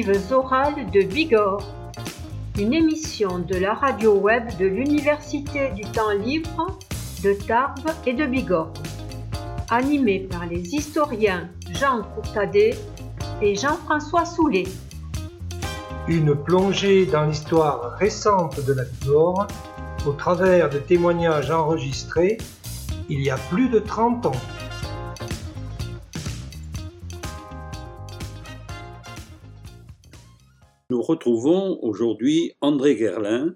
Archives orales de Bigorre, une émission de la radio web de l'Université du temps libre de Tarbes et de Bigorre, animée par les historiens Jean Courtadet et Jean-François Soulet. Une plongée dans l'histoire récente de la Bigorre au travers de témoignages enregistrés il y a plus de 30 ans. Nous retrouvons aujourd'hui André Gerlin,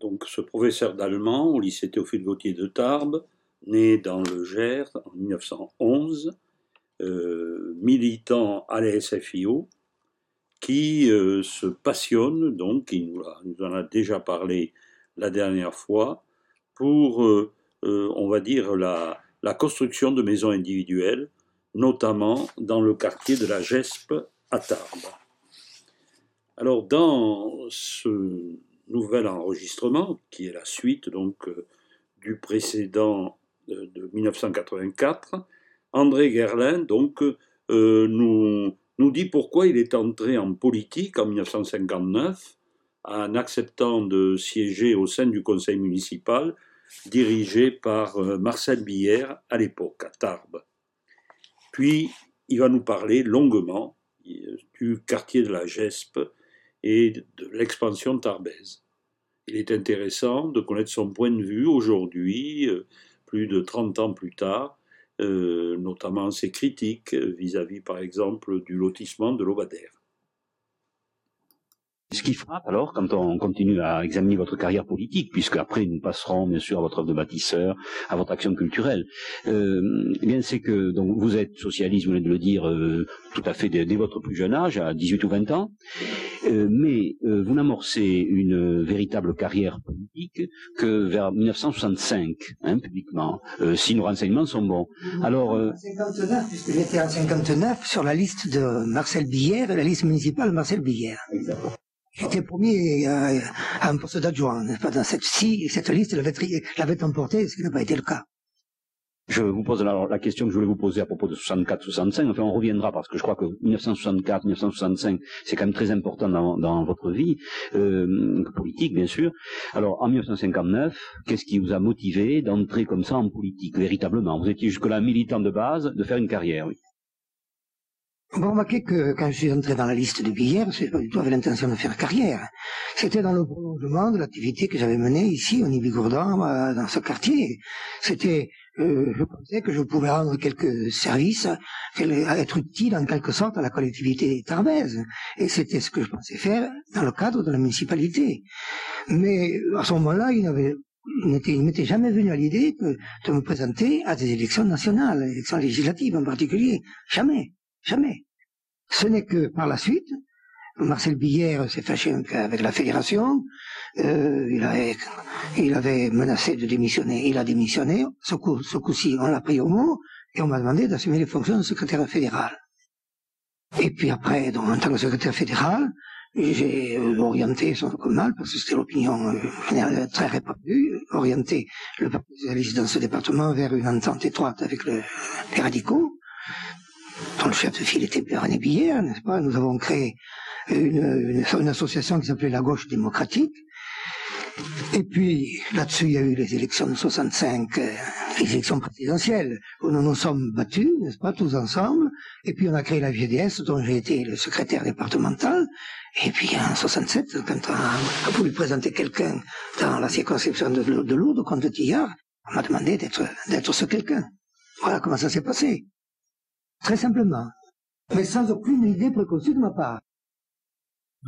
donc ce professeur d'allemand au lycée Théophile Gautier de Tarbes, né dans le Gers en 1911, euh, militant à la SFIO, qui euh, se passionne, donc, il nous, en a déjà parlé la dernière fois, pour, euh, on va dire, la, la, construction de maisons individuelles, notamment dans le quartier de la Gespe à Tarbes. Alors, dans ce nouvel enregistrement, qui est la suite donc euh, du précédent euh, de, 1984, André Gerlin donc euh, nous, nous dit pourquoi il est entré en politique en 1959 en acceptant de siéger au sein du conseil municipal dirigé par Marcel Billère à l'époque à Tarbes. Puis il va nous parler longuement du quartier de la Gespe et de l'expansion tarbaise. Il est intéressant de connaître son point de vue aujourd'hui, euh, plus de 30 ans plus tard, euh, notamment ses critiques vis-à-vis, par exemple, du lotissement de l'Obadère. Ce qui frappe alors, quand on continue à examiner votre carrière politique, puisque après nous passerons bien sûr à votre œuvre de bâtisseur, à votre action culturelle, euh, eh bien c'est que donc vous êtes socialiste, vous venez de le dire, euh, tout à fait dès, votre plus jeune âge, à 18 ou 20 ans, euh, mais euh, vous n'amorcez une véritable carrière politique que vers 1965, hein, publiquement, euh, si nos renseignements sont bons. Alors, 59, puisque j'étais en 59 sur la liste de Marcel Billère, la liste municipale Marcel Billère. J'étais premier à, à un poste d'adjoint. Dans cette, si cette liste l'avait emporté, ce qui n'a pas été le cas. Je vous pose alors la question que je voulais vous poser à propos de 64-65. Enfin, on reviendra parce que je crois que 1964-1965, c'est quand même très important dans, dans votre vie euh, politique, bien sûr. Alors, en 1959, qu'est-ce qui vous a motivé d'entrer comme ça en politique, véritablement? Vous étiez jusque-là militant de base, de faire une carrière, oui. Vous remarquez que quand je suis entré dans la liste de billets, c'est pas du tout l'intention de faire carrière. C'était dans le prolongement de l'activité que j'avais menée ici, au Nibigourdan, euh, dans ce quartier. C'était, euh, je pensais que je pouvais rendre quelques services, être utile en quelque sorte à la collectivité tarbaise. Et c'était ce que je pensais faire dans le cadre de la municipalité. Mais à ce moment-là, il n'avait il m'était jamais venu à l'idée de me présenter à des élections nationales, élections législatives en particulier. Jamais. Jamais. Ce n'est que par la suite, Marcel Billère s'est fâché avec la fédération, euh, il, avait, menacé de démissionner, il a démissionné, ce, coup, ce coup-ci on l'a pris au mot, et on m'a demandé d'assumer les fonctions de secrétaire fédéral. Et puis après, en tant que secrétaire fédéral, j'ai euh, orienté, sans aucun mal, parce que c'était l'opinion euh, très répandue, orienté le Parti socialiste dans ce département vers une entente étroite avec le, les radicaux, dont le chef de file était René Billère, n'est-ce pas Nous avons créé une, association qui s'appelait la Gauche démocratique. Et puis, là-dessus, il y a eu les élections de 65, euh, les élections présidentielles, où nous nous sommes battus, n'est-ce pas, tous ensemble. Et puis, on a créé la VDS, dont j'ai été le secrétaire départemental. Et puis, en 67, quand on a, voulu présenter quelqu'un dans la circonscription de, de Lourdes, contre Tillard, on m'a demandé d'être ce quelqu'un. Voilà comment ça s'est passé. Très simplement. Mais sans aucune idée préconçue de ma part.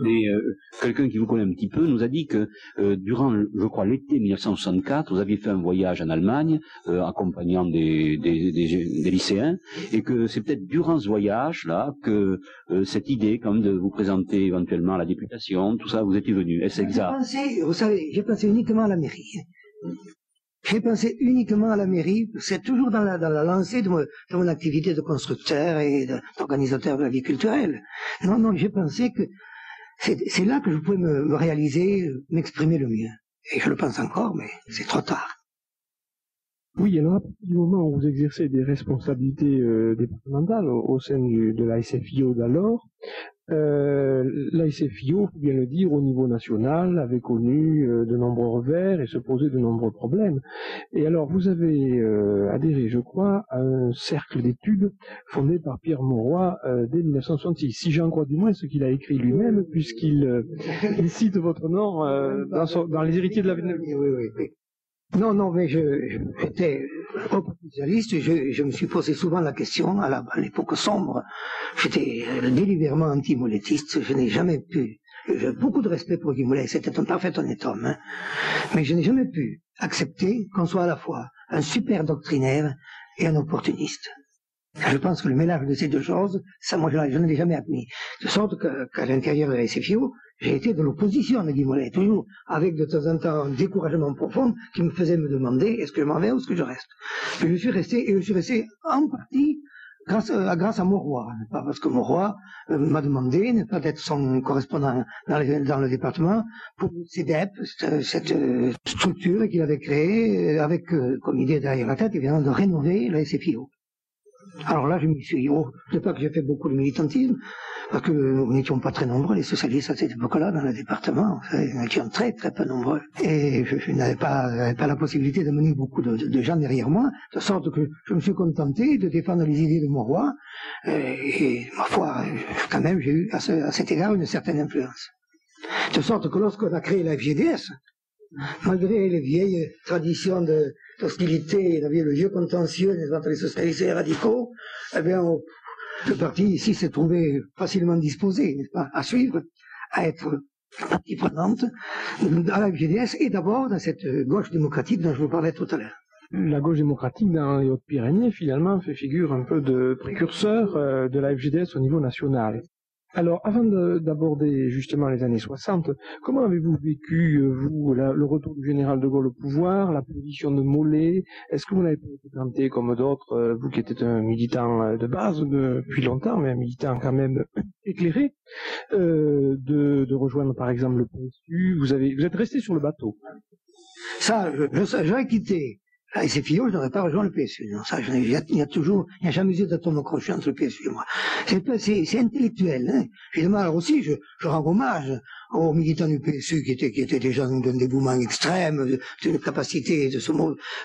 Mais euh, quelqu'un qui vous connaît un petit peu nous a dit que euh, durant, je crois, l'été 1964, vous aviez fait un voyage en Allemagne, euh, accompagnant des, des, des, lycéens, et que c'est peut-être durant ce voyage-là que cette idée, comme de vous présenter éventuellement à la députation, tout ça, vous étiez venu. Est-ce exact? Vous savez, j'ai pensé uniquement à la mairie. J'ai pensé uniquement à la mairie, c'est toujours dans la, dans la lancée de, mon activité de constructeur et d'organisateur de, la vie culturelle. Non, non, j'ai pensé que c'est là que je pouvais me, réaliser, m'exprimer le mieux. Et je le pense encore, mais c'est trop tard. Oui, alors à partir du moment où vous exercez des responsabilités euh, départementales au, sein de la SFIO d'alors, Euh, la SFIO, faut bien le dire, au niveau national, avait connu euh, de nombreux revers et se posait de nombreux problèmes. Et alors, vous avez euh, adhéré, je crois, à un cercle d'études fondé par Pierre Mauroy euh, dès 1966. Si j'en crois du moins ce qu'il a écrit lui-même, puisqu'il il cite votre nom dans, son- dans Les héritiers de la Oui, oui, oui. Non, non, mais j'étais oppositionaliste, je, je me suis posé souvent la question, à, l'époque sombre, j'étais délibérément anti-molettiste, je n'ai jamais pu, j'ai beaucoup de respect pour Guy Mollet, c'était un parfait honnête homme, hein, mais je n'ai jamais pu accepter qu'on soit à la fois un super doctrinaire et un opportuniste. Je pense que le mélange de ces deux choses, ça, moi, je, je ne l'ai jamais admis. De sorte qu'à l'intérieur de la SFIO, j'ai été de l'opposition à Guy toujours avec de temps en temps un découragement profond qui me faisait me demander est-ce que je m'en vais ou est-ce que je reste? Et je suis resté, et je suis resté en partie grâce, à- grâce à Mauroy, n'est pas parce que Mauroy euh, m'a demandé n'est pas d'être son correspondant dans le, département pour CEDEP, cette, cette, euh, structure qu'il avait créée euh, avec euh, comme idée derrière la tête évidemment de rénover la SFIO. Alors là, je me suis dit, oh, c'est pas que j'ai fait beaucoup de militantisme, parce que nous n'étions pas très nombreux, les socialistes à cette époque-là, dans le département. Nous étions très, très peu nombreux. Et je, n'avais pas, la possibilité de mener beaucoup de, gens derrière moi, de sorte que je me suis contenté de défendre les idées de mon roi. Et, et, ma foi, je- quand même, j'ai eu à, à cet égard une certaine influence. De sorte que lorsqu'on a créé la FGDS, malgré les vieilles traditions de, d'hostilité, le vieux contentieux entre les socialistes et les radicaux, eh bien, le parti ici s'est trouvé facilement disposé, n'est-ce pas, à suivre, à être partie prenante à la FGDS et d'abord dans cette gauche démocratique dont je vous parlais tout à l'heure. La gauche démocratique dans les Hautes-Pyrénées, finalement, fait figure un peu de précurseur euh, de la FGDS au niveau national. Alors, avant de- d'aborder justement les années 60, comment avez-vous vécu, euh, vous, le retour du général de Gaulle au pouvoir, la position de Mollet? Est-ce que vous n'avez pas été tenté, comme d'autres, euh, vous qui étiez un militant euh, de base depuis longtemps, mais un militant quand même éclairé, euh, de, de rejoindre par exemple le PSU vous, avez, vous êtes resté sur le bateau. Ça, j'aurais quitté la SFIO, je n'aurais pas rejoint le PSU. Non, ça, il y a, toujours, il n'y a jamais eu d'atome crochet entre le PSU et moi. C'est, intellectuel. Hein. Évidemment, alors aussi, je, je rends hommage aux militants du PSU qui étaient, qui étaient des gens d'un dévouement extrême, d'une capacité de se,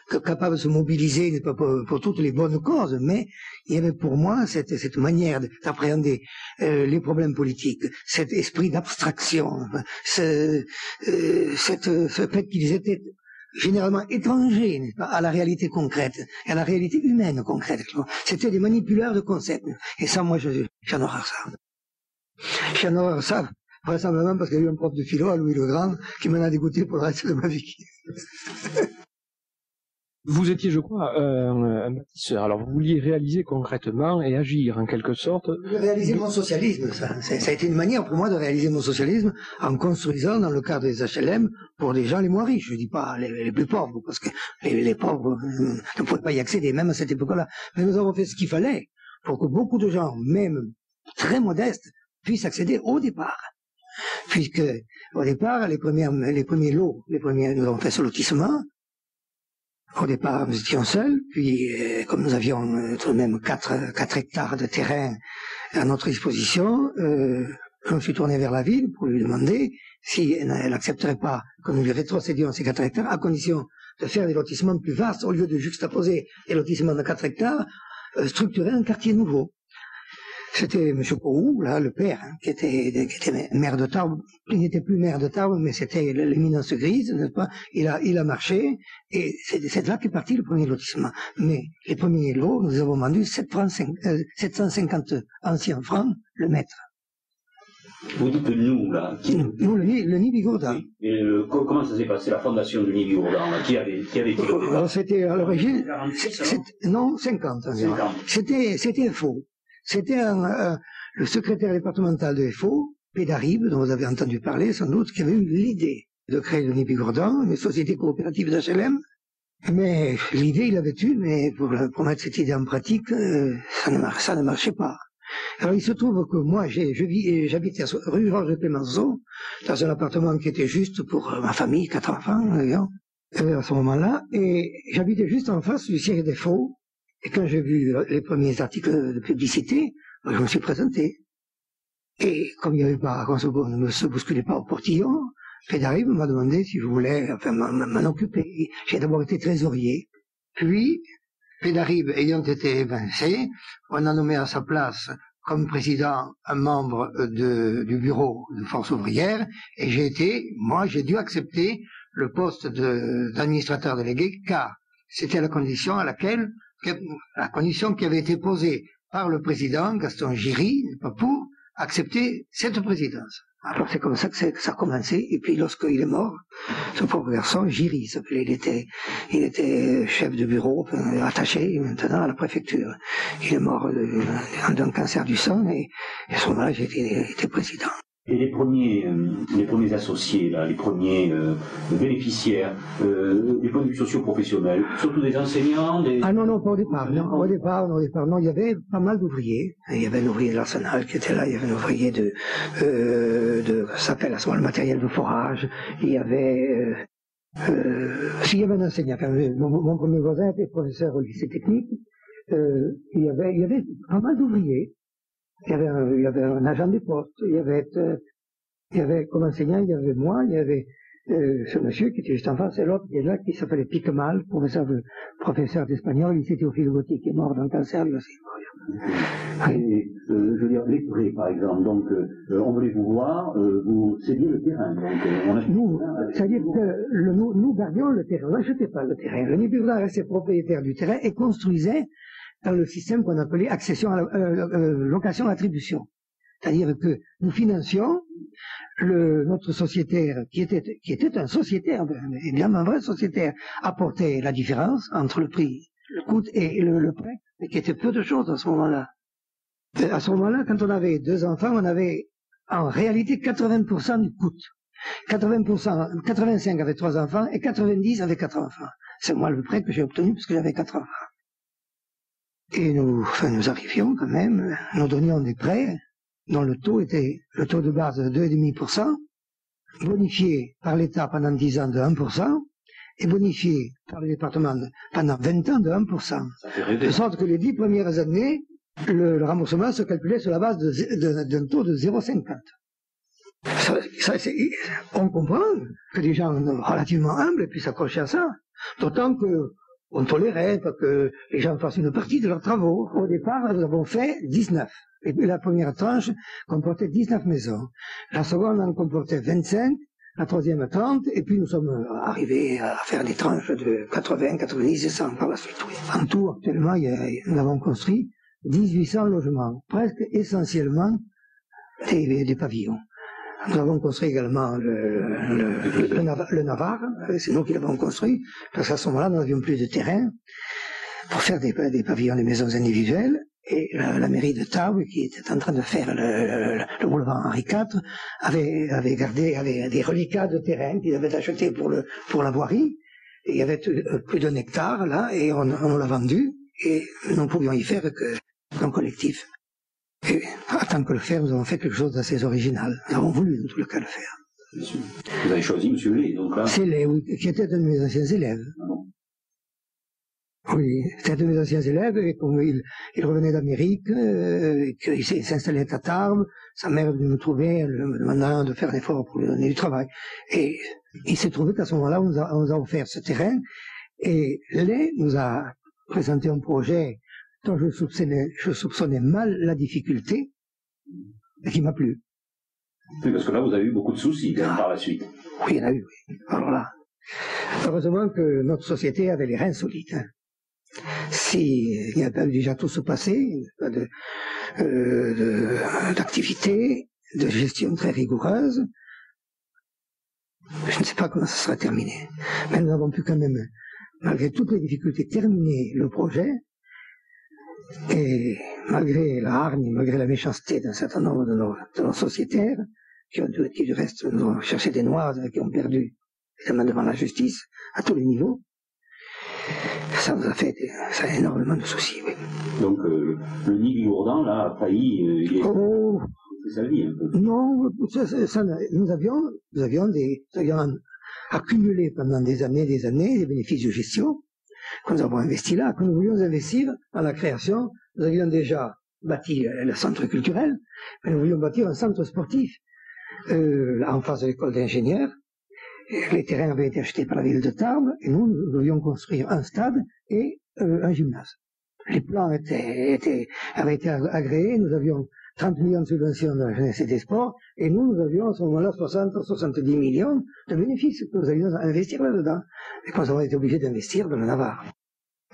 capable de se mobiliser pour toutes les bonnes causes, mais il y avait pour moi cette, cette manière d'appréhender euh, les problèmes politiques, cet esprit d'abstraction, ce, euh, cette, ce fait qu'ils étaient généralement étrangers à la réalité concrète, et à la réalité humaine concrète. C'était des manipuleurs de concepts. Et ça, moi, je- j'en horreur ça. J'en horreur ça, vraisemblablement parce qu'il y a eu un prof de philo, à Louis le Grand, qui m'en a dégoûté pour le reste de ma vie. Vous étiez, je crois, euh, un bâtisseur. Alors, vous vouliez réaliser concrètement et agir, en quelque sorte. Réaliser mon socialisme, ça. Ça a été une manière pour moi de réaliser mon socialisme en construisant dans le cadre des HLM pour des gens les moins riches. Je dis pas les, plus pauvres, parce que les, pauvres euh, ne pouvaient pas y accéder, même à cette époque-là. Mais nous avons fait ce qu'il fallait pour que beaucoup de gens, même très modestes, puissent accéder au départ. Puisque, au départ, les, les premiers lots, les premiers, nous avons fait ce lotissement, au départ, nous étions seuls, puis euh, comme nous avions euh, tout de même 4, quatre hectares de terrain à notre disposition, euh, je me suis tourné vers la ville pour lui demander si elle n'accepterait pas que nous lui rétrocédions ces 4 hectares, à condition de faire des lotissements plus vastes, au lieu de juxtaposer des lotissements de 4 hectares, euh, structurer un quartier nouveau. C'était M. Pou, là, le père, hein, qui, était, qui était maire de Tarbes. Il n'était plus maire de Tarbes, mais c'était l'éminence grise, n'est-ce pas? Il a, il a marché, et c'est de là qu'est parti le premier lotissement. Mais les premiers lots, nous avons vendu 7 francs cinq- euh, 750 anciens francs le mètre. Vous dites nous, là, qui, Nous, le nid, le nid Bigourda. oui. Et le- co- comment ça s'est passé, la fondation du Nibi Gourdan, là, qui avait, qui avait Alors, C'était à l'origine, 46, c'est- non, 50 environ. 50. C'était, c'était faux. C'était un- le secrétaire départemental de FO, Pédarib, dont vous avez entendu parler sans doute, qui avait eu l'idée de créer le Nibigourdan, une société coopérative d'HLM. Mais l'idée, il l'avait eue, mais pour, mettre cette idée en pratique, euh, ça, ne marchait pas. Alors il se trouve que moi, j'habitais rue Georges Clémenceau, dans un appartement qui était juste pour euh, ma famille, quatre enfants, euh, à ce moment-là, et j'habitais juste en face du siège des faux, et quand j'ai vu euh, les premiers articles de publicité, je me suis présenté. Et comme il n'y avait pas, on ne se bousculait pas au portillon, Pédarib m'a demandé si je voulais enfin, m'en occuper. J'ai d'abord été trésorier. Puis, Pédarib ayant été évincé, on a nommé à sa place comme président un membre du bureau de force ouvrière, et j'ai été, moi, j'ai dû accepter le poste d'administrateur délégué, car c'était la condition à laquelle, la condition qui avait été posée par le président Gaston Giry, pour accepter cette présidence. Alors c'est comme ça que, ça a commencé. Et puis lorsqu'il est mort, ce pauvre garçon, Giry s'appelait, il était, il était chef de bureau, attaché maintenant à la préfecture. Il est mort d'un cancer du sang et, à ce moment-là, j'étais président. Et les premiers, euh, les premiers associés, là, les premiers euh, bénéficiaires, euh, des points de surtout des enseignants des... Ah non, non, pas au départ. Non, au départ, au départ, non, il y avait pas mal d'ouvriers. Il y avait un ouvrier de l'Arsenal qui était là, il y avait un ouvrier de, euh, de s'appelle à ce moment le matériel de forage, il y avait... S'il y avait un enseignant, mon, mon, premier voisin était professeur au lycée technique, il, y avait, il y avait pas mal d'ouvriers. Il y avait un, il y avait un agent des postes, il y avait, euh, il y avait comme enseignant, il y avait moi, il y avait euh, ce monsieur qui était juste en face, et l'autre qui est là, qui s'appelait Piquemal, professeur de, professeur d'espagnol, il s'était au Gauthie, qui est mort d'un cancer. Et, euh, je veux dire, les prêts, par exemple, donc, euh, on voulait vous voir, vous cédiez le terrain. Donc, on a nous, c'est-à-dire que le, nous, nous gardions le terrain, on n'achetait pas le terrain. Le Niburdin restait propriétaire du terrain et construisait dans le système qu'on appelait accession à la, euh, euh, location attribution. C'est-à-dire que nous financions le, notre sociétaire, qui était, qui était un sociétaire, évidemment un vrai sociétaire, apportait la différence entre le prix, le coût et le, prêt, mais qui était peu de choses à ce moment-là. À ce moment-là, quand on avait deux enfants, on avait en réalité 80% du coût. 80%, 85 avec trois enfants et 90 avec quatre enfants. C'est moi le prêt que j'ai obtenu parce que j'avais quatre enfants. Et nous, enfin, nous arrivions quand même, nous donnions des prêts dont le taux était le taux de base de 2,5%, bonifié par l'État pendant 10 ans de 1%, et bonifié par le département pendant 20 ans de 1%. De sorte que les 10 premières années, le, remboursement se calculait sur la base d'un taux de 0,50. on comprend que des gens relativement humbles puissent s'accrocher à ça. D'autant que on tolérait que les gens fassent une partie de leurs travaux. Au départ, nous avons fait 19. Et la première tranche comportait 19 maisons. La seconde en comportait 25, la troisième 30, et puis nous sommes arrivés à faire des tranches de 80, 90 et 100 par la suite. En tout, actuellement, nous avons construit 1800 logements, presque essentiellement des pavillons. Nous avons construit également le, Navarre, c'est nous qui l'avons construit, parce qu'à ce moment-là, nous n'avions plus de terrain pour faire des, pavillons, des maisons individuelles. Et la, mairie de Tarbes, qui était en train de faire le, boulevard Henri IV, avait, gardé des reliquats de terrain qu'ils avaient achetés pour, la voirie. Il y avait euh, plus d'un hectare là, et on, l'a vendu, et nous ne pouvions y faire que collectif. Et en tant que le faire, nous avons fait quelque chose d'assez original. Nous avons voulu, en tout cas, le faire. Vous avez choisi M. Lé, donc là C'est Lé, oui, qui était un de mes anciens élèves. Ah oui, c'était un de mes anciens élèves, et comme il, il revenait d'Amérique, euh, qu'il s'installait à Tarbes, sa mère venait me trouver, me demandant de faire un effort pour lui donner du travail. Et il s'est trouvé qu'à ce moment-là, on, on, nous a offert ce terrain, et Lé nous a présenté un projet dont je soupçonnais, je soupçonnais mal la difficulté, et qui m'a plu. Oui, parce que là, vous avez eu beaucoup de soucis par la suite. Oui, il y en a eu, oui. Alors là, heureusement que notre société avait les reins solides. Hein. S'il n'y a pas déjà tout se passer, pas de, euh, d'activité, de, gestion très rigoureuse, je ne sais pas comment ça sera terminé. Mais nous avons pu quand même, malgré toutes les difficultés, terminer le projet et malgré la hargne, malgré la méchanceté d'un certain nombre de nos, sociétaires, qui, ont, qui du reste nous ont cherché des noirs, qui ont perdu évidemment devant la justice, à tous les niveaux, ça nous a fait ça a énormément de soucis, oui. Donc euh, le nid Gourdin, là, a failli... Euh, il. Oh, sa vie, un peu. Non, ça, nous avions, nous avions des, nous avions accumulé pendant des années des années des bénéfices de gestion, quand nous avons investi là, quand nous voulions investir dans la création, nous avions déjà bâti le centre culturel, mais nous voulions bâtir un centre sportif euh, en face de l'école d'ingénieurs. Les terrains avaient été achetés par la ville de Tarbes et nous, nous devions construire un stade et euh, un gymnase. Les plans avaient été agréés, nous avions 30 millions de subventions de la jeunesse et des sports, et nous, nous avions à ce moment-là 60 70 millions de bénéfices que nous avions à investir là-dedans, et nous avons été obligés d'investir dans la Navarre.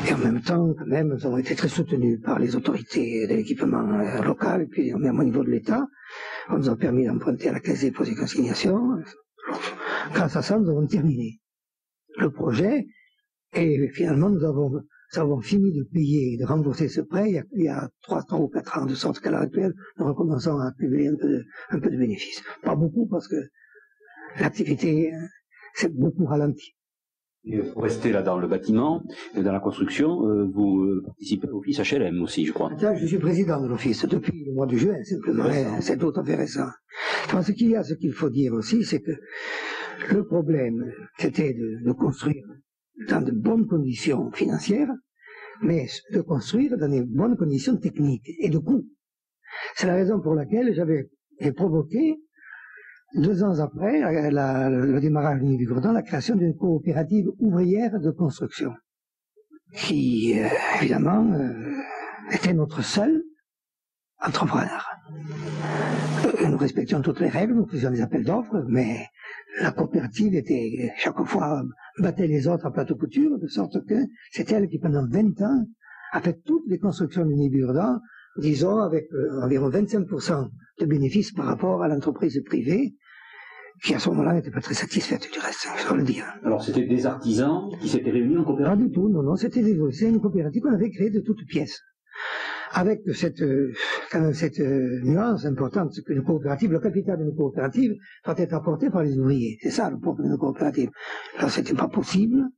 Et en même temps, quand même, nous avons été très soutenus par les autorités de l'équipement euh, local, et puis même au niveau de l'État. On nous a permis d'emprunter à la Caisse des dépôts et consignations. Grâce à ça, nous avons terminé le projet, et finalement, nous avons avons fini de payer, de rembourser ce prêt il y a, trois ans ou quatre ans, de sorte qu'à l'heure actuelle, nous recommençons à accumuler un peu, de, un peu de bénéfices. Pas beaucoup parce que l'activité euh, s'est beaucoup ralentie. Vous restez là dans le bâtiment, dans la construction, euh, vous euh, participez au l'office HLM aussi, je crois. je suis président de l'office depuis le mois de juin, simplement. C'est tout à fait récent. ce qu'il y a, ce qu'il faut dire aussi, c'est que le problème, c'était de, de construire dans de bonnes conditions financières, mais de construire dans de bonnes conditions techniques et de coût. C'est la raison pour laquelle j'avais provoqué, deux ans après le démarrage du Gourdon, la création d'une coopérative ouvrière de construction, qui, euh, évidemment, euh, était notre seul entrepreneur. Euh, nous respections toutes les règles, nous faisions des appels d'offres, mais la coopérative était chaque fois battait les autres à plateau couture, de sorte que c'est elle qui pendant 20 ans a fait toutes les constructions du Niburdan, disons avec euh, environ 25% de bénéfices par rapport à l'entreprise privée, qui à ce moment-là n'était pas très satisfaite du reste, je dois le dire. Alors c'était des artisans qui s'étaient réunis en coopérative? Pas du tout, non, non, c'était une coopérative qu'on avait créée de toutes pièces avec cette, euh, quand même cette euh, nuance importante, c'est qu'une coopérative, le capital d'une coopérative doit être apporté par les ouvriers. C'est ça le propre d'une coopérative. Alors c'était pas possible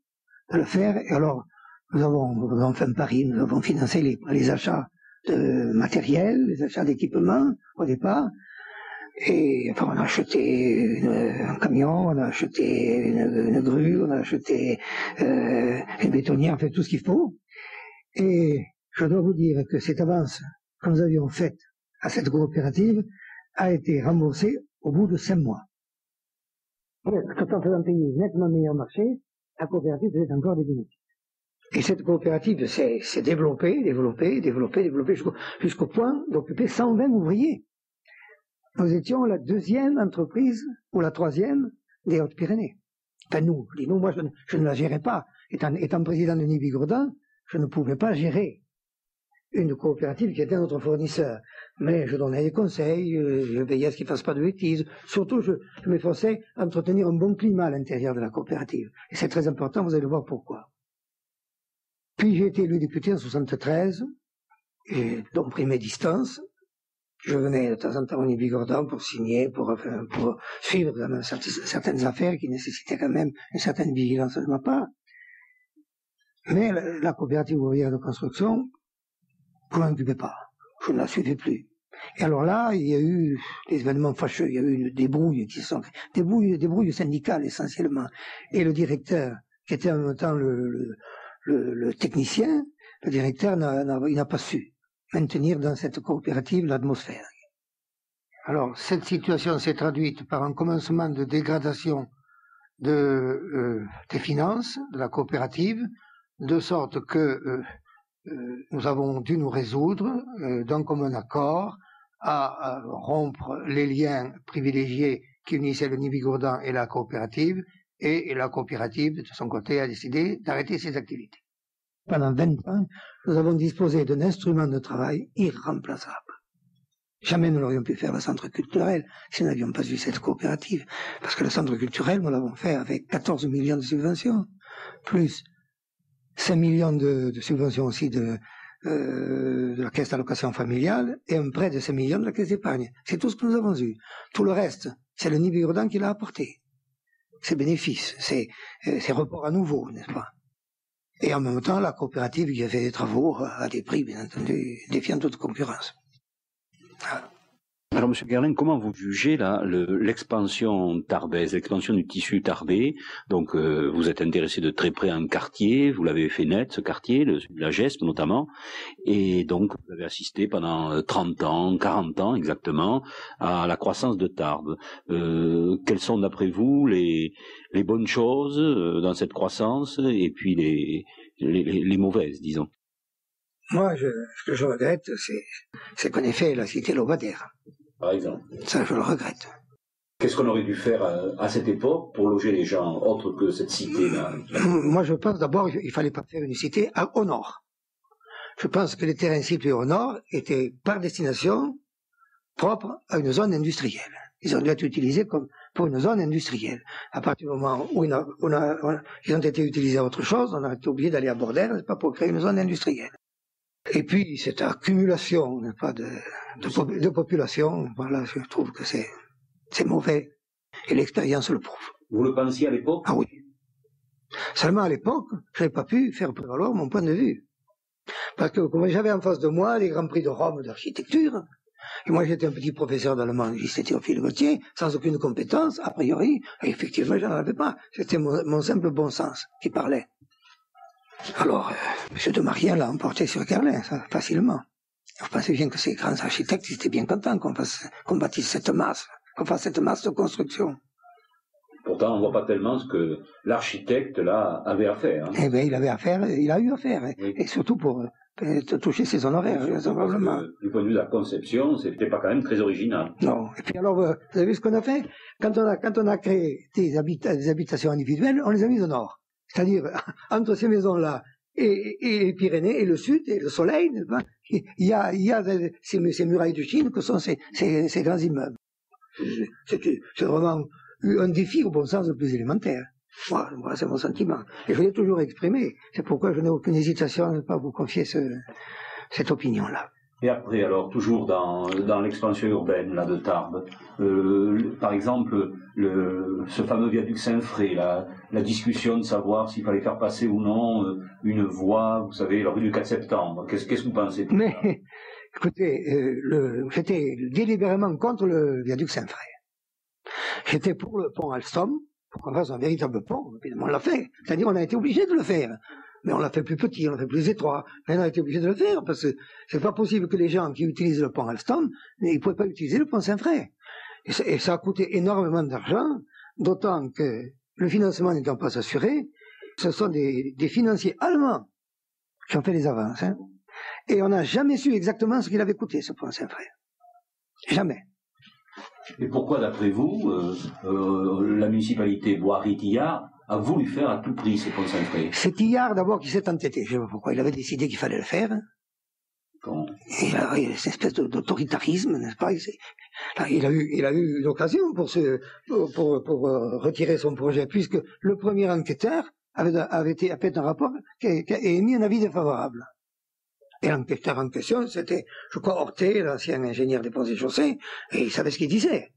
de le faire. Et alors, nous avons, nous avons fait un pari, nous avons financé les, les achats de matériel, les achats d'équipements au départ. Et enfin, on a acheté un camion, on a acheté une, grue, on a acheté euh, une bétonnière, on fait tout ce qu'il faut. Et je dois vous dire que cette avance que nous avions faite à cette coopérative a été remboursée au bout de cinq mois. Tout en faisant payer nettement meilleur marché, la coopérative faisait encore des bénéfices. Et cette coopérative s'est développée, développée, développée, développée jusqu'au point d'occuper 120 ouvriers. Nous étions la deuxième entreprise, ou la troisième, des Hautes-Pyrénées. Enfin, nous, dis nous, moi, je, ne la gérais pas. Étant, étant président de Nibi Gourdin, je ne pouvais pas gérer une coopérative qui était notre fournisseur. Mais je donnais des conseils, euh, je veillais à ce qu'ils ne fassent pas de bêtises. Surtout, je, m'efforçais à entretenir un bon climat à l'intérieur de la coopérative. Et c'est très important, vous allez voir pourquoi. Puis j'ai été élu député en 73, et donc pris mes distances. Je venais de temps en temps au Nibigordon pour signer, pour, pour suivre certaines affaires qui nécessitaient quand même une certaine vigilance de ma part. Mais la, la coopérative ouvrière de construction ne m'occupais pas. Je ne la suivais plus. Et alors là, il y a eu des événements fâcheux, il y a eu une débrouille qui syndicales essentiellement. Et le directeur, qui était en même temps le, technicien, le directeur n'a pas su maintenir dans cette coopérative l'atmosphère. Alors cette situation s'est traduite par un commencement de dégradation euh, des finances de la coopérative, de sorte que euh, nous avons dû nous résoudre euh, d'un commun accord à, rompre les liens privilégiés qui unissaient le Nibigourdan et la coopérative, et, la coopérative, de son côté, a décidé d'arrêter ses activités. Pendant 20 ans, nous avons disposé d'un instrument de travail irremplaçable. Jamais nous n'aurions pu faire le centre culturel si nous n'avions pas eu cette coopérative. Parce que le centre culturel, nous l'avons fait avec 14 millions de subventions, plus 5 millions de, subventions aussi de, euh, la caisse d'allocation familiale et un prêt de 5 millions de la caisse d'épargne. C'est tout ce que nous avons eu. Tout le reste, c'est le niveau Urdan qui l'a apporté. C'est bénéfices, c'est euh, report à nouveau, n'est-ce pas? Et en même temps, la coopérative qui a fait des travaux à des prix, bien entendu, défiant toute concurrence. Alors, Monsieur Gerlin, comment vous jugez là l'expansion tarbaise, l'expansion du tissu tarbais Donc, euh, vous êtes intéressé de très près à un quartier, vous l'avez fait naître, ce quartier, le, la Geste notamment, et donc vous avez assisté pendant 30 euh, ans, 40 ans exactement, à la croissance de Tarbes. Euh, quelles sont d'après vous les, les bonnes choses euh, dans cette croissance et puis les, les, les mauvaises, disons? Moi, je, ce que je regrette, c'est ait fait la cité Lobadère par exemple. Ça, je le regrette. Qu'est-ce qu'on aurait dû faire à, cette époque pour loger les gens, autre que cette cité-là Moi, je pense d'abord qu'il fallait pas faire une cité au nord. Je pense que les terrains situés au nord étaient par destination propres à une zone industrielle. Ils ont dû être utilisés comme pour une zone industrielle. À partir du moment où, ils ont été utilisés à autre chose, on a été obligé d'aller à Bordel, pas pour créer une zone industrielle. Et puis, cette accumulation pas, de, de, de, population, voilà, je trouve que c'est, c'est mauvais. Et l'expérience le prouve. Vous le pensiez à l'époque? Ah oui. Seulement à l'époque, je n'avais pas pu faire prévaloir mon point de vue. Parce que comme j'avais en face de moi les Grands Prix de Rome d'architecture, et moi j'étais un petit professeur d'allemand, j'étais Théophile Gauthier, sans aucune compétence, a priori, et effectivement j'en avais pas. C'était mon simple bon sens qui parlait. Alors, euh, M. de Marien l'a emporté sur Carlin, facilement. Vous pensez bien que ces grands architectes étaient bien contents qu'on qu'on bâtisse cette masse, qu'on fasse cette masse de construction. Pourtant, on ne voit pas tellement ce que l'architecte, là, avait à faire. Hein. Eh bien, il avait à faire, il a eu à faire. Et surtout pour euh, toucher ses honoraires, probablement. Du point de vue de la conception, c'était pas quand même très original. Non. Et puis alors, vous avez vu ce qu'on a fait? Quand on a, quand on a créé des, des habitations individuelles, on les a mises au nord. C'est-à-dire, entre ces maisons-là et, les Pyrénées et le sud et le soleil, il y a, ces, murailles de Chine que sont ces, grands immeubles. C'est vraiment un défi au bon sens le plus élémentaire. Moi, c'est mon sentiment. Et je l'ai toujours exprimé. C'est pourquoi je n'ai aucune hésitation à ne pas vous confier cette opinion-là. Et après, alors, toujours dans, dans l'expansion urbaine là, de Tarbes, euh, par exemple, le, ce fameux viaduc Saint-Fré, la, discussion de savoir s'il fallait faire passer ou non euh, une voie, vous savez, la rue du 4 septembre. Qu'est-ce que vous pensez Mais, écoutez, euh, j'étais délibérément contre le viaduc Saint-Fré. J'étais pour le pont Alstom, pour qu'on fasse un véritable pont, évidemment on l'a fait. C'est-à-dire on a été obligé de le faire mais on l'a fait plus petit, on l'a fait plus étroit. Mais on été obligé de le faire parce que c'est pas possible que les gens qui utilisent le pont Alstom, ils ne pouvaient pas utiliser le pont Saint-Fré. Et, ça a coûté énormément d'argent, d'autant que le financement n'étant pas assuré, ce sont des, financiers allemands qui ont fait les avances. Hein. Et on n'a jamais su exactement ce qu'il avait coûté, ce pont Saint-Fré. Jamais. Et pourquoi, d'après vous, euh, euh, la municipalité Bois-Ritillard a voulu faire à tout prix ponts Saint-Fré C'est Tillard d'abord qui s'est entêté. Je ne sais pas pourquoi. Il avait décidé qu'il fallait le faire. Bon. il a eu cette espèce d'autoritarisme, n'est-ce pas? Il a eu, il a eu l'occasion pour, pour, pour, euh, retirer son projet, puisque le premier enquêteur avait, avait été, a fait un rapport a émis un avis défavorable. Et l'enquêteur en question, c'était, je crois, Hortet, l'ancien ingénieur des ponts et chaussées, et il savait ce qu'il disait.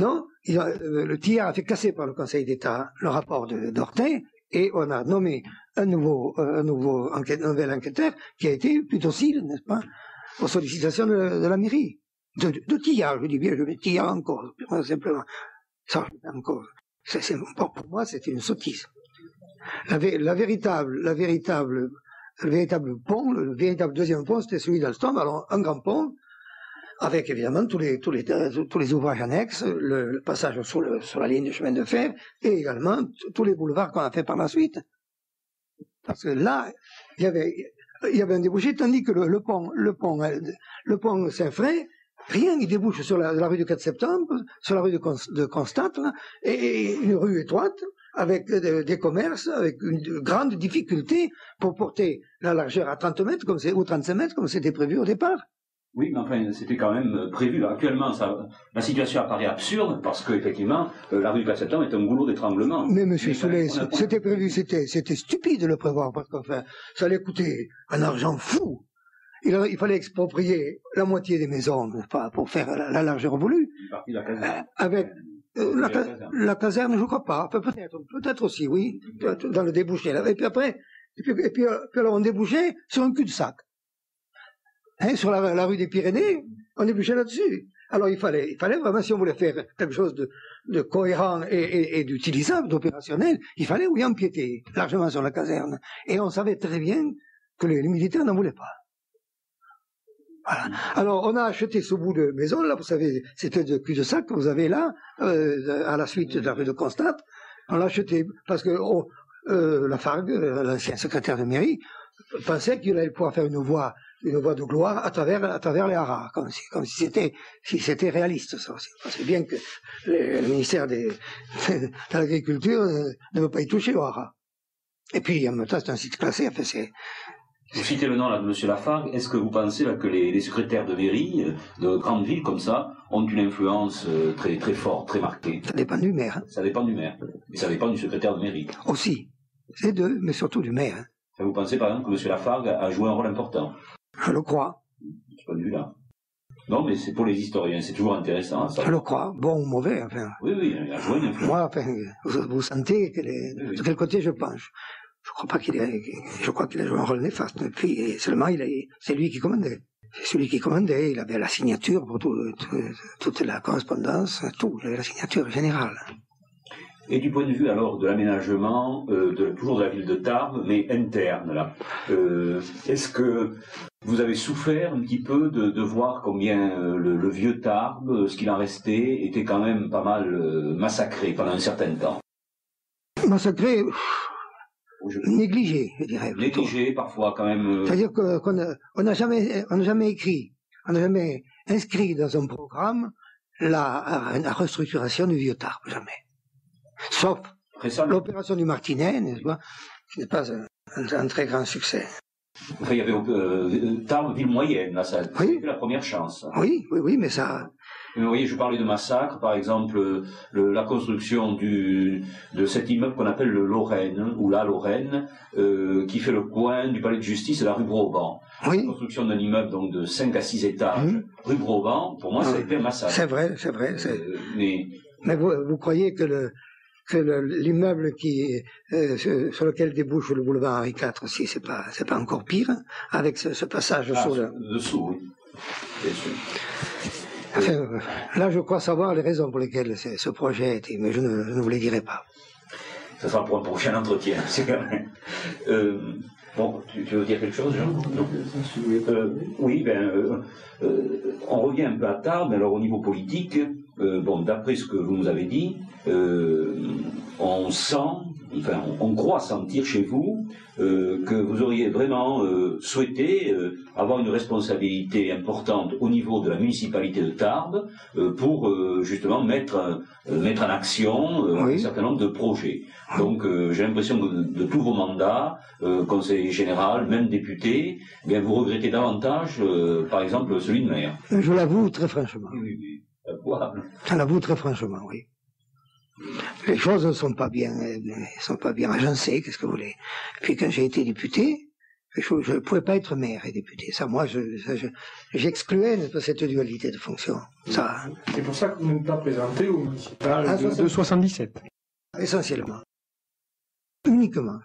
Non, euh, le tir a fait casser par le Conseil d'État le rapport de d'Ortin et on a nommé un nouveau, euh, nouvel enquêteur qui a été plus docile, n'est-ce pas, aux sollicitations de, la mairie. De, de, Tillard, je dis bien, je mets Tillard en cause, simplement. Ça, en cause. pour moi, c'était une sottise. La, véritable, la le véritable pont, le véritable deuxième pont, c'était celui d'Alstom, alors un grand pont, avec évidemment tous les, tous les, ouvrages annexes, le, passage sur, la ligne de chemin de fer, et également tous les boulevards qu'on a fait par la suite. Parce que là, il y avait, un débouché, tandis que le, pont, le pont, le pont Saint-Fré, rien, il débouche sur la, rue du 4 septembre, sur la rue de, de Constate, et une rue étroite, avec des commerces, avec une grande difficulté pour porter la largeur à 30 mètres, comme c'est, ou 35 mètres, comme c'était prévu au départ. Oui, mais enfin, c'était quand même euh, prévu. Actuellement, ça, la situation apparaît absurde parce qu'effectivement, euh, la rue du 4 septembre est un goulot d'étranglement. Mais Monsieur Soulet, c'était prévu, c'était, c'était stupide de le prévoir parce qu'enfin, ça allait coûter un argent fou. Il, il, fallait exproprier la moitié des maisons, pas, pour faire la, largeur voulue. La caserne. Euh, avec la, la, caserne, je crois pas. peut-être, peut-être aussi, oui, dans le débouché. Et puis après, et puis, et puis, puis alors on débouchait sur un cul-de-sac. Hein, sur la, rue des Pyrénées, on bouché là-dessus. Alors il fallait, il fallait vraiment, si on voulait faire quelque chose de, cohérent et, d'utilisable, d'opérationnel, il fallait oui empiéter largement sur la caserne. Et on savait très bien que les, militaires n'en voulaient pas. Alors, on a acheté ce bout de maison, là, vous savez, c'était de cul-de-sac que vous avez là, euh, à la suite de la rue de Constate. On l'a acheté parce que oh, euh, la Fargue, euh, l'ancien secrétaire de mairie, pensait qu'il allait pouvoir faire une voie, une voie de gloire à travers, à travers les haras, comme si, comme si c'était, si c'était réaliste, ça aussi. C'est bien que le, le ministère des, de l'agriculture euh, ne veut pas y toucher au haras. Et puis, en même temps, c'est un site classé, enfin, c'est, Vous citez le nom là, de M. Lafargue. Est-ce que vous pensez là, que les, les secrétaires de mairie euh, de grandes villes comme ça ont une influence euh, très, très forte, très marquée? Ça dépend du maire, hein. Ça dépend du maire. Mais ça dépend du secrétaire de mairie. aussi. C'est deux, mais surtout du maire, hein. Vous pensez par exemple que M. Lafargue a joué un rôle important? Je le crois. de ce point de vue-là Non, mais c'est pour les historiens, c'est toujours intéressant. Ça. Je le crois. Bon ou mauvais, enfin. Oui, oui, il a joué une influence. Moi, enfin, vous, sentez Oui, oui. de quel côté je penche? Je crois pas qu'il ait, je crois qu'il a joué un rôle néfaste. Et puis, seulement, il est, c'est lui qui commandait. C'est celui qui commandait. Il avait la signature pour tout- tout- toute la correspondance, tout. Il avait la signature générale. Et du point de vue alors de l'aménagement, euh, toujours de la ville de Tarbes, mais interne là, euh, est-ce que vous avez souffert un petit peu de, de voir combien euh, le, le vieux Tarbes, ce qu'il en restait, était quand même pas mal massacré pendant un certain temps? Massacré, Je- négligé, je dirais. plutôt. Négligé parfois quand même. C'est-à-dire qu'on on n'a jamais, on jamais écrit, on n'a jamais inscrit dans un programme la, la restructuration du vieux Tarbes, jamais. Sauf l'opération du Martinet, n'est-ce pas, qui n'est pas un, un- un très grand succès. enfin, il y avait euh, Tarbes, ville moyenne, là, ça Oui. c'était la première chance. Oui, oui, oui, mais ça, Mais vous voyez, je parlais de massacre, par exemple, le- la construction du, de cet immeuble qu'on appelle le Lorraine, ou la Lorraine, euh, qui fait le coin du palais de justice et la rue Broban. La oui, construction d'un immeuble donc de 5 à 6 étages, Mhm. rue Broban, pour moi, ça a Oui. été un massacre. c'est vrai, c'est vrai. Euh, mais Mais vous, vous croyez que le que le- l'immeuble qui euh, sur lequel débouche le boulevard Henri IV, si c'est pas c'est pas encore pire, hein, avec ce, ce passage ah, sur le. dessous, oui. Bien sûr. Enfin, euh, là, je crois savoir les raisons pour lesquelles ce, ce projet a été, mais je ne, je ne vous les dirai pas. Ça sera pour un prochain entretien, c'est quand même. Euh, bon, tu, tu veux dire quelque chose, Jean? Non Euh, Oui, ben, euh, euh, on revient un peu à Tarbes, mais alors au niveau politique, euh, bon, d'après ce que vous nous avez dit, euh, on sent, enfin, on, on croit sentir chez vous euh, que vous auriez vraiment souhaité avoir une responsabilité importante au niveau de la municipalité de Tarbes pour justement mettre, mettre en action un certain nombre de projets. Donc j'ai l'impression que de, de tous vos mandats, conseiller général, même député, eh bien vous regrettez davantage, par exemple, celui de maire. Je l'avoue très franchement. Oui, oui. Je l'avoue très franchement, oui. Les choses ne sont pas bien, euh, ne sont pas bien agencées, qu'est-ce que vous voulez. Puis quand j'ai été député, je ne pouvais pas être maire et député. Ça, moi, je, je- j'excluais pas, cette dualité de fonction. Ça, C'est pour ça que vous n'êtes pas présenté au municipal Ah, de, de 77. essentiellement. Uniquement.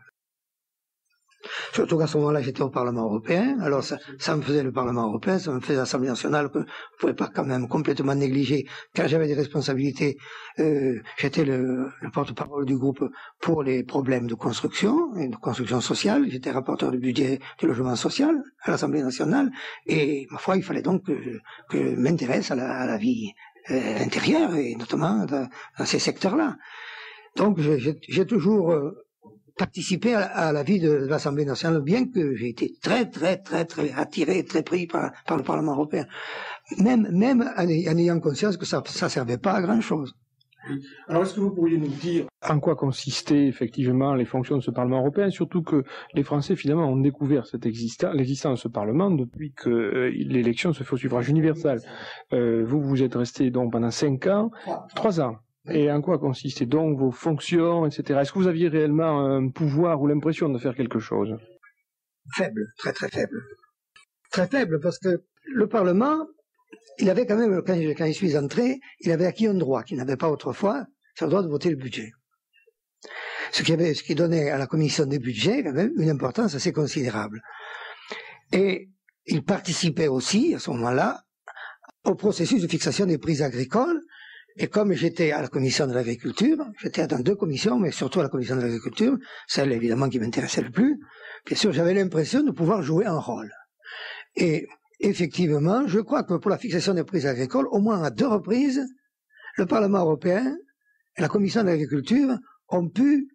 Surtout qu'à ce moment-là, j'étais au Parlement européen. Alors, ça, ça me faisait le Parlement européen, ça me faisait l'Assemblée nationale que je ne pouvais pas quand même complètement négliger. Quand j'avais des responsabilités, euh, j'étais le, le porte-parole du groupe pour les problèmes de construction et de construction sociale. J'étais rapporteur du budget du logement social à l'Assemblée nationale. Et, ma foi, il fallait donc que, je- que je m'intéresse à la, à la vie euh, intérieure et notamment dans, dans ces secteurs-là. Donc, j'ai toujours euh, participé à, à la vie de l'Assemblée nationale, bien que j'ai été très, très, très, très attiré, très pris par, par le Parlement européen. Même, même en, ay- en ayant conscience que ça ne servait pas à grand-chose. Alors, est-ce que vous pourriez nous dire en quoi consistaient effectivement les fonctions de ce Parlement européen, surtout que les Français finalement ont découvert cette l'existence de ce Parlement depuis que euh, l'élection se fait au suffrage universel. Euh, vous, vous êtes resté donc pendant cinq ans, trois ans. Et en quoi consistaient donc vos fonctions, etc. Est-ce que vous aviez réellement un pouvoir ou l'impression de faire quelque chose? Faible, très, très faible. Très faible, parce que le Parlement, il avait quand même, quand je, suis entré, il avait acquis un droit qu'il n'avait pas autrefois, c'est le droit de voter le budget. Ce qui, avait, ce qui donnait à la commission des budgets quand même une importance assez considérable. Et il participait aussi, à ce moment-là, au processus de fixation des prix agricoles. Et comme j'étais à la commission de l'agriculture, j'étais dans deux commissions, mais surtout à la commission de l'agriculture, celle évidemment qui m'intéressait le plus, bien sûr j'avais l'impression de pouvoir jouer un rôle. Et effectivement, je crois que pour la fixation des prix agricoles, au moins à deux reprises, le Parlement européen et la commission de l'agriculture ont pu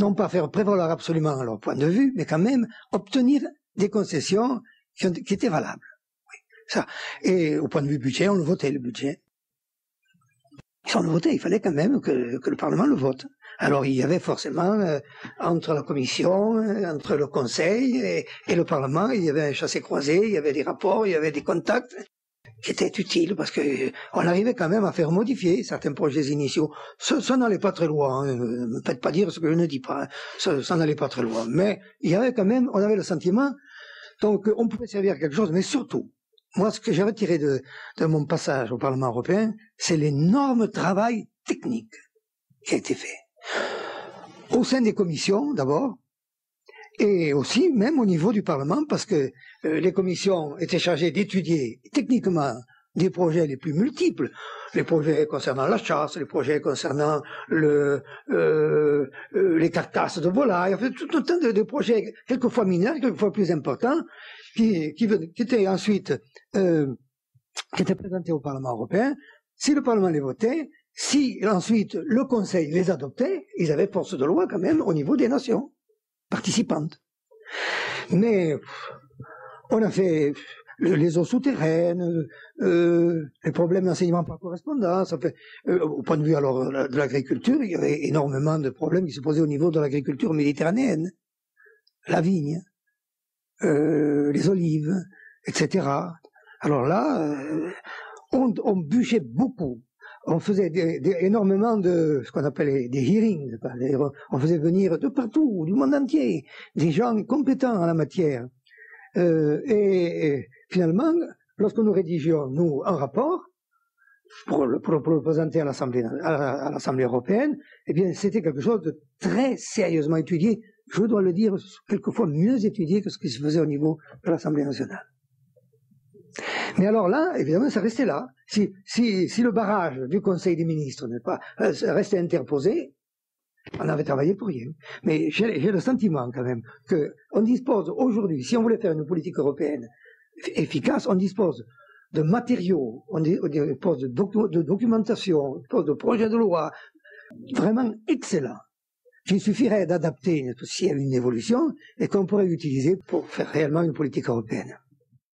non pas faire prévaloir absolument leur point de vue, mais quand même obtenir des concessions qui, étaient valables. ça. Et au point de vue budget, on le votait, le budget. Il fallait quand même que, le Parlement le vote. Alors il y avait forcément, euh, entre la Commission, euh, entre le Conseil et, le Parlement, il y avait un chassé-croisé, il y avait des rapports, il y avait des contacts qui était utile parce que on arrivait quand même à faire modifier certains projets initiaux. Ça, n'allait pas très loin. Hein. Ne pas dire ce que je ne dis pas. Hein. Ça, ça n'allait pas très loin. Mais il y avait quand même, on avait le sentiment, donc on pouvait servir à quelque chose. Mais surtout, moi, ce que j'ai retiré de, de mon passage au Parlement européen, c'est l'énorme travail technique qui a été fait. Au sein des commissions, d'abord, et aussi même au niveau du Parlement, parce que euh, les commissions étaient chargées d'étudier techniquement des projets les plus multiples, les projets concernant la chasse, les projets concernant euh, euh, les carcasses de volailles, fait, tout un tas de, projets quelquefois mineurs, quelquefois plus importants, qui, qui, qui étaient ensuite qui étaient présentés au Parlement européen. Si le Parlement les votait, si ensuite le Conseil les adoptait, ils avaient force de loi quand même au niveau des nations participantes. Mais on a fait les eaux souterraines, euh, les problèmes d'enseignement par correspondance. Euh, au point de vue alors de l'agriculture, il y avait énormément de problèmes qui se posaient au niveau de l'agriculture méditerranéenne, la vigne, euh, les olives, etc. Alors là, euh, on, bûchait beaucoup on faisait énormément de ce qu'on appelle des hearings. On faisait venir de partout, du monde entier, des gens compétents en la matière. Euh, et, finalement, lorsque nous rédigions, nous, un rapport, pour le, présenter à l'Assemblée, à l'Assemblée européenne, eh bien, c'était quelque chose de très sérieusement étudié. Je dois le dire, quelquefois mieux étudié que ce qui se faisait au niveau de l'Assemblée nationale. Mais alors là, évidemment, ça restait là. Si, si, si le barrage du Conseil des ministres n'est pas euh, restait interposé, on avait travaillé pour rien. Mais j'ai le sentiment quand même qu'on dispose aujourd'hui, si on voulait faire une politique européenne efficace, on dispose de matériaux, on dispose de, de documentation, on dispose de projets de loi vraiment excellents. Il suffirait d'adapter y a une évolution et qu'on pourrait utiliser pour faire réellement une politique européenne.